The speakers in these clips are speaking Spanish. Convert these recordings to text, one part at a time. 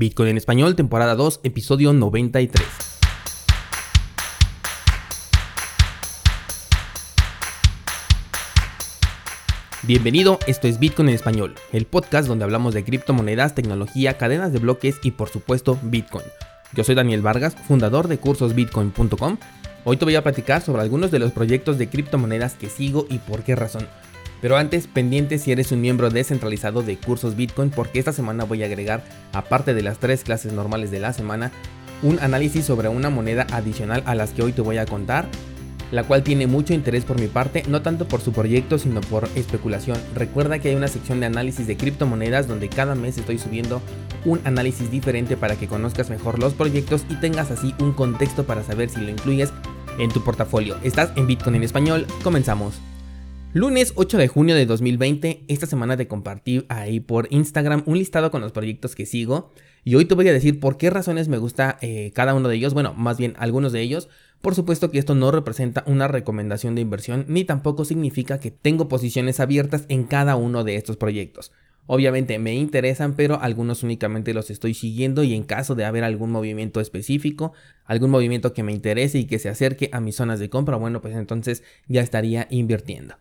Bitcoin en español, temporada 2, episodio 93. Bienvenido, esto es Bitcoin en español, el podcast donde hablamos de criptomonedas, tecnología, cadenas de bloques y por supuesto Bitcoin. Yo soy Daniel Vargas, fundador de cursosbitcoin.com. Hoy te voy a platicar sobre algunos de los proyectos de criptomonedas que sigo y por qué razón. Pero antes, pendiente si eres un miembro descentralizado de cursos Bitcoin, porque esta semana voy a agregar, aparte de las tres clases normales de la semana, un análisis sobre una moneda adicional a las que hoy te voy a contar, la cual tiene mucho interés por mi parte, no tanto por su proyecto, sino por especulación. Recuerda que hay una sección de análisis de criptomonedas donde cada mes estoy subiendo un análisis diferente para que conozcas mejor los proyectos y tengas así un contexto para saber si lo incluyes en tu portafolio. Estás en Bitcoin en español, comenzamos. Lunes 8 de junio de 2020, esta semana te compartí ahí por Instagram un listado con los proyectos que sigo y hoy te voy a decir por qué razones me gusta eh, cada uno de ellos, bueno, más bien algunos de ellos. Por supuesto que esto no representa una recomendación de inversión ni tampoco significa que tengo posiciones abiertas en cada uno de estos proyectos. Obviamente me interesan, pero algunos únicamente los estoy siguiendo y en caso de haber algún movimiento específico, algún movimiento que me interese y que se acerque a mis zonas de compra, bueno, pues entonces ya estaría invirtiendo.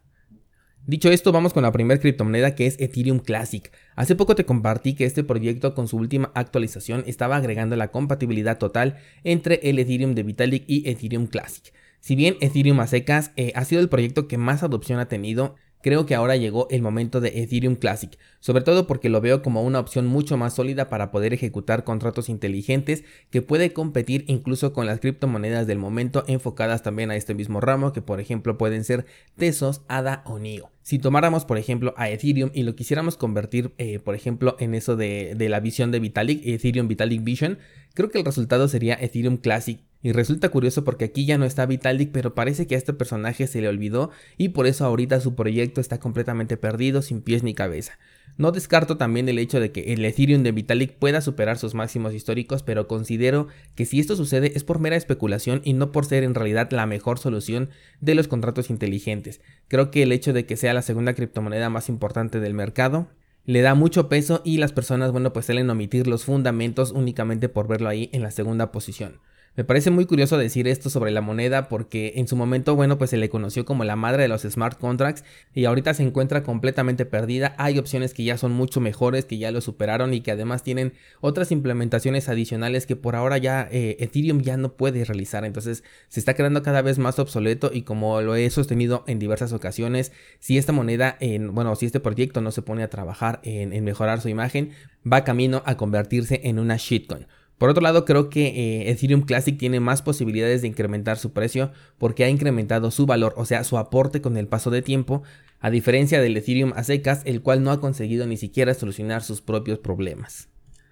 Dicho esto, vamos con la primera criptomoneda que es Ethereum Classic. Hace poco te compartí que este proyecto con su última actualización estaba agregando la compatibilidad total entre el Ethereum de Vitalik y Ethereum Classic. Si bien Ethereum a secas eh, ha sido el proyecto que más adopción ha tenido, Creo que ahora llegó el momento de Ethereum Classic, sobre todo porque lo veo como una opción mucho más sólida para poder ejecutar contratos inteligentes que puede competir incluso con las criptomonedas del momento enfocadas también a este mismo ramo que por ejemplo pueden ser Tesos, ADA o NIO. Si tomáramos por ejemplo a Ethereum y lo quisiéramos convertir eh, por ejemplo en eso de, de la visión de Vitalik, Ethereum Vitalik Vision, creo que el resultado sería Ethereum Classic y resulta curioso porque aquí ya no está Vitalik, pero parece que a este personaje se le olvidó y por eso ahorita su proyecto está completamente perdido, sin pies ni cabeza. No descarto también el hecho de que el Ethereum de Vitalik pueda superar sus máximos históricos, pero considero que si esto sucede es por mera especulación y no por ser en realidad la mejor solución de los contratos inteligentes. Creo que el hecho de que sea la segunda criptomoneda más importante del mercado le da mucho peso y las personas, bueno, pues suelen omitir los fundamentos únicamente por verlo ahí en la segunda posición. Me parece muy curioso decir esto sobre la moneda porque en su momento, bueno, pues se le conoció como la madre de los smart contracts y ahorita se encuentra completamente perdida. Hay opciones que ya son mucho mejores, que ya lo superaron y que además tienen otras implementaciones adicionales que por ahora ya eh, Ethereum ya no puede realizar. Entonces se está quedando cada vez más obsoleto y como lo he sostenido en diversas ocasiones, si esta moneda, en, bueno, si este proyecto no se pone a trabajar en, en mejorar su imagen, va camino a convertirse en una shitcoin. Por otro lado, creo que eh, Ethereum Classic tiene más posibilidades de incrementar su precio porque ha incrementado su valor, o sea, su aporte con el paso de tiempo, a diferencia del Ethereum a secas, el cual no ha conseguido ni siquiera solucionar sus propios problemas.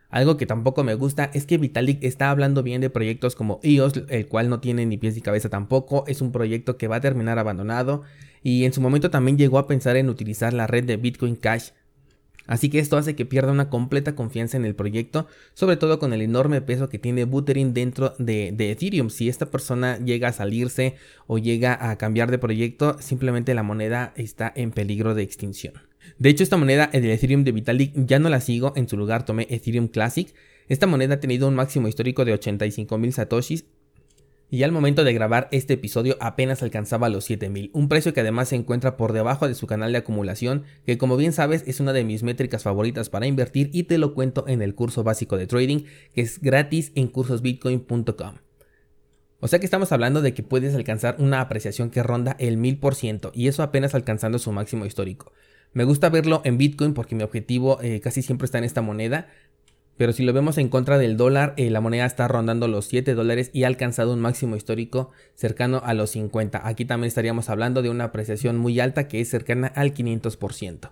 Algo que tampoco me gusta es que Vitalik está hablando bien de proyectos como EOS, el cual no tiene ni pies ni cabeza tampoco, es un proyecto que va a terminar abandonado y en su momento también llegó a pensar en utilizar la red de Bitcoin Cash Así que esto hace que pierda una completa confianza en el proyecto, sobre todo con el enorme peso que tiene Buterin dentro de, Ethereum. Si esta persona llega a salirse o llega a cambiar de proyecto, simplemente la moneda está en peligro de extinción. De hecho, esta moneda, el Ethereum de Vitalik, ya no la sigo, en su lugar tomé Ethereum Classic. Esta moneda ha tenido un máximo histórico de 85 mil satoshis y al momento de grabar este episodio apenas alcanzaba los 7000, un precio que además se encuentra por debajo de su canal de acumulación, que como bien sabes es una de mis métricas favoritas para invertir y te lo cuento en el curso básico de trading, que es gratis en cursosbitcoin.com. O sea que estamos hablando de que puedes alcanzar una apreciación que ronda el 1000% y eso apenas alcanzando su máximo histórico. Me gusta verlo en Bitcoin porque mi objetivo eh, casi siempre está en esta moneda, pero si lo vemos en contra del dólar, eh, la moneda está rondando los 7 dólares y ha alcanzado un máximo histórico cercano a los 50. Aquí también estaríamos hablando de una apreciación muy alta que es cercana al 500%.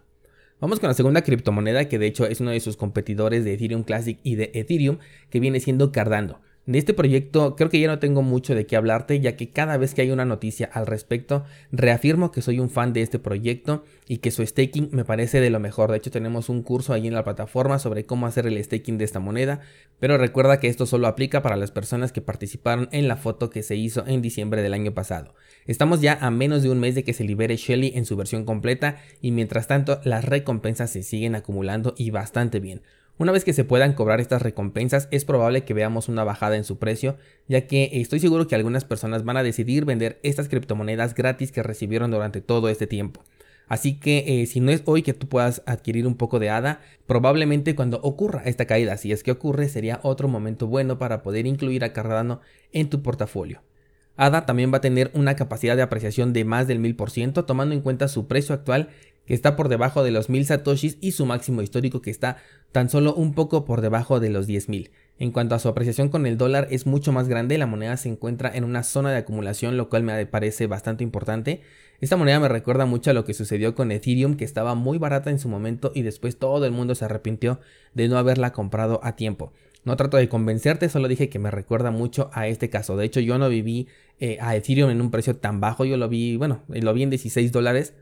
Vamos con la segunda criptomoneda que de hecho es uno de sus competidores de Ethereum Classic y de Ethereum que viene siendo Cardano. De este proyecto creo que ya no tengo mucho de qué hablarte, ya que cada vez que hay una noticia al respecto, reafirmo que soy un fan de este proyecto y que su staking me parece de lo mejor. De hecho, tenemos un curso ahí en la plataforma sobre cómo hacer el staking de esta moneda, pero recuerda que esto solo aplica para las personas que participaron en la foto que se hizo en diciembre del año pasado. Estamos ya a menos de un mes de que se libere Shelly en su versión completa y mientras tanto las recompensas se siguen acumulando y bastante bien. Una vez que se puedan cobrar estas recompensas es probable que veamos una bajada en su precio, ya que estoy seguro que algunas personas van a decidir vender estas criptomonedas gratis que recibieron durante todo este tiempo. Así que eh, si no es hoy que tú puedas adquirir un poco de ADA, probablemente cuando ocurra esta caída, si es que ocurre, sería otro momento bueno para poder incluir a Cardano en tu portafolio. ADA también va a tener una capacidad de apreciación de más del 1000% tomando en cuenta su precio actual que está por debajo de los 1000 satoshis y su máximo histórico que está tan solo un poco por debajo de los 10.000. En cuanto a su apreciación con el dólar es mucho más grande, la moneda se encuentra en una zona de acumulación, lo cual me parece bastante importante. Esta moneda me recuerda mucho a lo que sucedió con Ethereum, que estaba muy barata en su momento y después todo el mundo se arrepintió de no haberla comprado a tiempo. No trato de convencerte, solo dije que me recuerda mucho a este caso. De hecho, yo no viví eh, a Ethereum en un precio tan bajo, yo lo vi, bueno, lo vi en 16 dólares,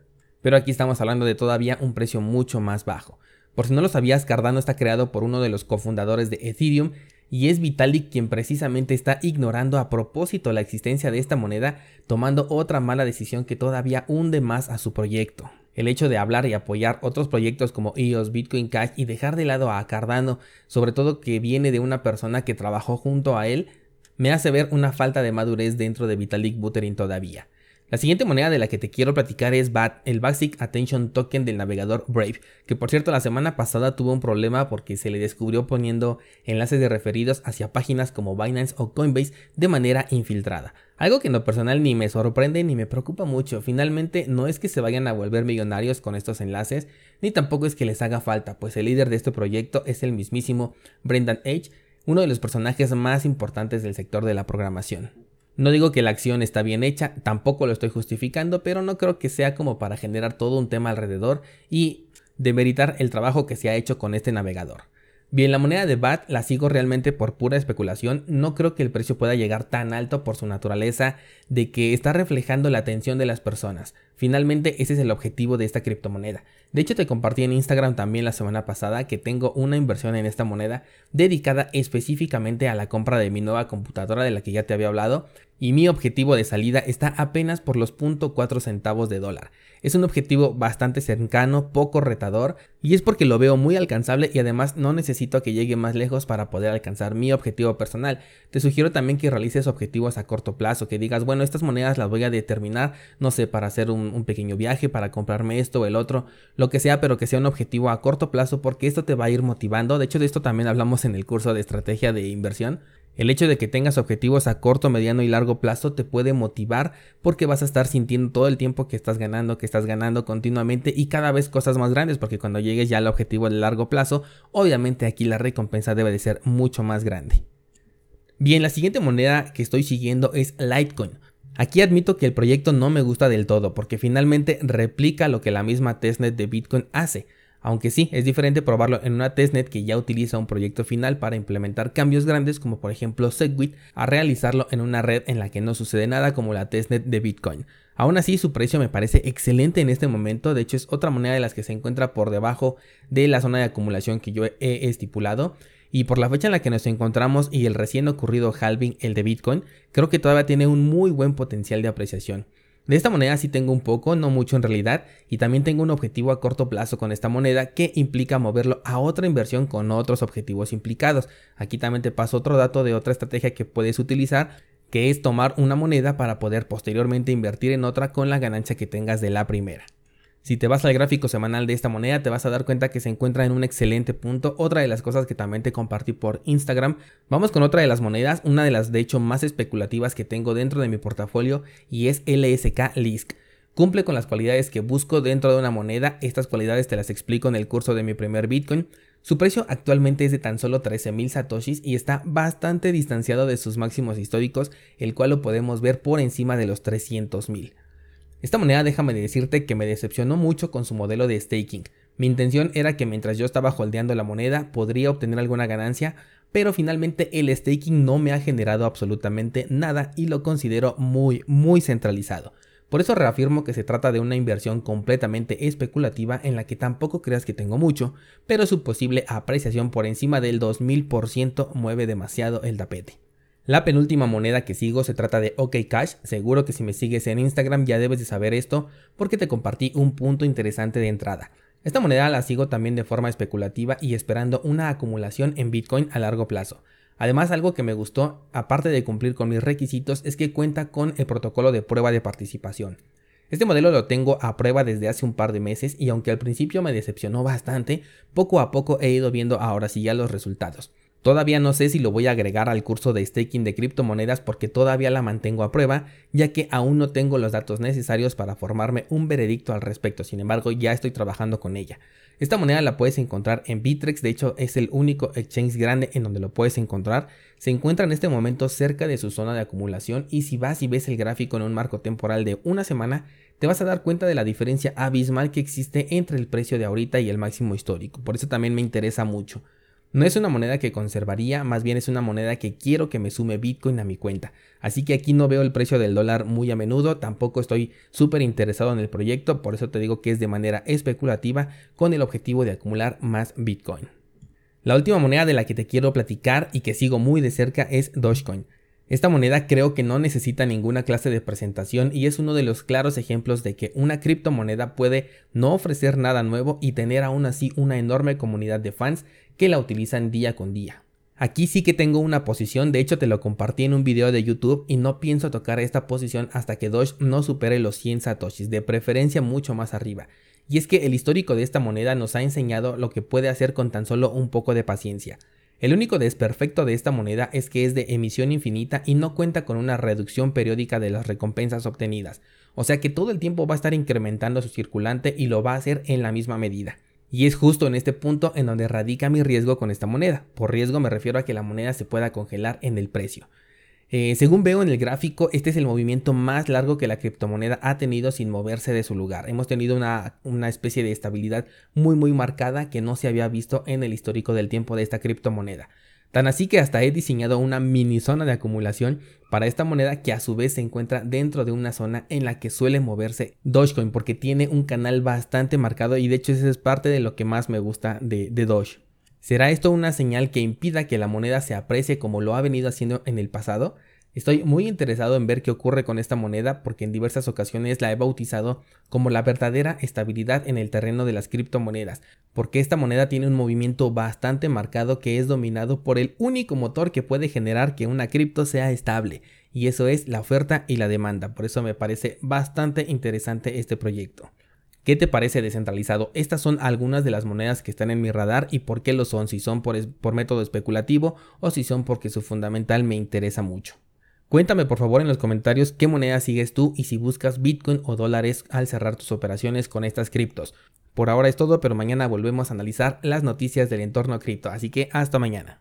pero aquí estamos hablando de todavía un precio mucho más bajo. Por si no lo sabías, Cardano está creado por uno de los cofundadores de Ethereum y es Vitalik quien precisamente está ignorando a propósito la existencia de esta moneda, tomando otra mala decisión que todavía hunde más a su proyecto. El hecho de hablar y apoyar otros proyectos como EOS, Bitcoin Cash y dejar de lado a Cardano, sobre todo que viene de una persona que trabajó junto a él, me hace ver una falta de madurez dentro de Vitalik Buterin todavía. La siguiente moneda de la que te quiero platicar es BAT, el Basic Attention Token del navegador Brave, que por cierto la semana pasada tuvo un problema porque se le descubrió poniendo enlaces de referidos hacia páginas como Binance o Coinbase de manera infiltrada. Algo que en lo personal ni me sorprende ni me preocupa mucho, finalmente no es que se vayan a volver millonarios con estos enlaces, ni tampoco es que les haga falta, pues el líder de este proyecto es el mismísimo Brendan H., uno de los personajes más importantes del sector de la programación. No digo que la acción está bien hecha, tampoco lo estoy justificando, pero no creo que sea como para generar todo un tema alrededor y demeritar el trabajo que se ha hecho con este navegador. Bien, la moneda de BAT la sigo realmente por pura especulación. No creo que el precio pueda llegar tan alto por su naturaleza de que está reflejando la atención de las personas. Finalmente, ese es el objetivo de esta criptomoneda. De hecho, te compartí en Instagram también la semana pasada que tengo una inversión en esta moneda dedicada específicamente a la compra de mi nueva computadora de la que ya te había hablado y mi objetivo de salida está apenas por los 0.4 centavos de dólar. Es un objetivo bastante cercano, poco retador, y es porque lo veo muy alcanzable y además no necesito que llegue más lejos para poder alcanzar mi objetivo personal. Te sugiero también que realices objetivos a corto plazo, que digas, bueno, estas monedas las voy a determinar, no sé, para hacer un, un pequeño viaje, para comprarme esto o el otro, lo que sea, pero que sea un objetivo a corto plazo porque esto te va a ir motivando. De hecho, de esto también hablamos en el curso de estrategia de inversión. El hecho de que tengas objetivos a corto, mediano y largo plazo te puede motivar porque vas a estar sintiendo todo el tiempo que estás ganando, que estás ganando continuamente y cada vez cosas más grandes porque cuando llegues ya al objetivo de largo plazo, obviamente aquí la recompensa debe de ser mucho más grande. Bien, la siguiente moneda que estoy siguiendo es Litecoin. Aquí admito que el proyecto no me gusta del todo porque finalmente replica lo que la misma testnet de Bitcoin hace. Aunque sí, es diferente probarlo en una testnet que ya utiliza un proyecto final para implementar cambios grandes como por ejemplo Segwit a realizarlo en una red en la que no sucede nada como la testnet de Bitcoin. Aún así su precio me parece excelente en este momento, de hecho es otra moneda de las que se encuentra por debajo de la zona de acumulación que yo he estipulado y por la fecha en la que nos encontramos y el recién ocurrido halving el de Bitcoin, creo que todavía tiene un muy buen potencial de apreciación. De esta moneda sí tengo un poco, no mucho en realidad, y también tengo un objetivo a corto plazo con esta moneda que implica moverlo a otra inversión con otros objetivos implicados. Aquí también te paso otro dato de otra estrategia que puedes utilizar, que es tomar una moneda para poder posteriormente invertir en otra con la ganancia que tengas de la primera. Si te vas al gráfico semanal de esta moneda, te vas a dar cuenta que se encuentra en un excelente punto. Otra de las cosas que también te compartí por Instagram. Vamos con otra de las monedas, una de las de hecho más especulativas que tengo dentro de mi portafolio y es LSK Lisk. Cumple con las cualidades que busco dentro de una moneda. Estas cualidades te las explico en el curso de mi primer Bitcoin. Su precio actualmente es de tan solo 13.000 satoshis y está bastante distanciado de sus máximos históricos, el cual lo podemos ver por encima de los 300.000. Esta moneda déjame decirte que me decepcionó mucho con su modelo de staking. Mi intención era que mientras yo estaba holdeando la moneda podría obtener alguna ganancia, pero finalmente el staking no me ha generado absolutamente nada y lo considero muy muy centralizado. Por eso reafirmo que se trata de una inversión completamente especulativa en la que tampoco creas que tengo mucho, pero su posible apreciación por encima del 2000% mueve demasiado el tapete. La penúltima moneda que sigo se trata de OKCash, seguro que si me sigues en Instagram ya debes de saber esto porque te compartí un punto interesante de entrada. Esta moneda la sigo también de forma especulativa y esperando una acumulación en Bitcoin a largo plazo. Además, algo que me gustó, aparte de cumplir con mis requisitos, es que cuenta con el protocolo de prueba de participación. Este modelo lo tengo a prueba desde hace un par de meses y aunque al principio me decepcionó bastante, poco a poco he ido viendo ahora sí ya los resultados. Todavía no sé si lo voy a agregar al curso de staking de criptomonedas porque todavía la mantengo a prueba, ya que aún no tengo los datos necesarios para formarme un veredicto al respecto, sin embargo ya estoy trabajando con ella. Esta moneda la puedes encontrar en Bitrex, de hecho es el único exchange grande en donde lo puedes encontrar. Se encuentra en este momento cerca de su zona de acumulación y si vas y ves el gráfico en un marco temporal de una semana, te vas a dar cuenta de la diferencia abismal que existe entre el precio de ahorita y el máximo histórico. Por eso también me interesa mucho. No es una moneda que conservaría, más bien es una moneda que quiero que me sume Bitcoin a mi cuenta. Así que aquí no veo el precio del dólar muy a menudo, tampoco estoy súper interesado en el proyecto, por eso te digo que es de manera especulativa con el objetivo de acumular más Bitcoin. La última moneda de la que te quiero platicar y que sigo muy de cerca es Dogecoin. Esta moneda creo que no necesita ninguna clase de presentación y es uno de los claros ejemplos de que una criptomoneda puede no ofrecer nada nuevo y tener aún así una enorme comunidad de fans que la utilizan día con día. Aquí sí que tengo una posición, de hecho te lo compartí en un video de YouTube y no pienso tocar esta posición hasta que Doge no supere los 100 satoshis, de preferencia mucho más arriba. Y es que el histórico de esta moneda nos ha enseñado lo que puede hacer con tan solo un poco de paciencia. El único desperfecto de esta moneda es que es de emisión infinita y no cuenta con una reducción periódica de las recompensas obtenidas, o sea que todo el tiempo va a estar incrementando su circulante y lo va a hacer en la misma medida. Y es justo en este punto en donde radica mi riesgo con esta moneda. Por riesgo me refiero a que la moneda se pueda congelar en el precio. Eh, según veo en el gráfico, este es el movimiento más largo que la criptomoneda ha tenido sin moverse de su lugar. Hemos tenido una, una, especie de estabilidad muy muy marcada que no se había visto en el histórico del tiempo de esta criptomoneda. Tan así que hasta he diseñado una mini zona de acumulación para esta moneda que a su vez se encuentra dentro de una zona en la que suele moverse Dogecoin porque tiene un canal bastante marcado y de hecho esa es parte de lo que más me gusta de, de Doge. ¿Será esto una señal que impida que la moneda se aprecie como lo ha venido haciendo en el pasado? Estoy muy interesado en ver qué ocurre con esta moneda porque en diversas ocasiones la he bautizado como la verdadera estabilidad en el terreno de las criptomonedas, porque esta moneda tiene un movimiento bastante marcado que es dominado por el único motor que puede generar que una cripto sea estable, y eso es la oferta y la demanda, por eso me parece bastante interesante este proyecto. ¿Qué te parece descentralizado? Estas son algunas de las monedas que están en mi radar y por qué lo son, si son por, por, método especulativo o si son porque su fundamental me interesa mucho. Cuéntame por favor en los comentarios qué moneda sigues tú y si buscas Bitcoin o dólares al cerrar tus operaciones con estas criptos. Por ahora es todo, pero mañana volvemos a analizar las noticias del entorno cripto, así que hasta mañana.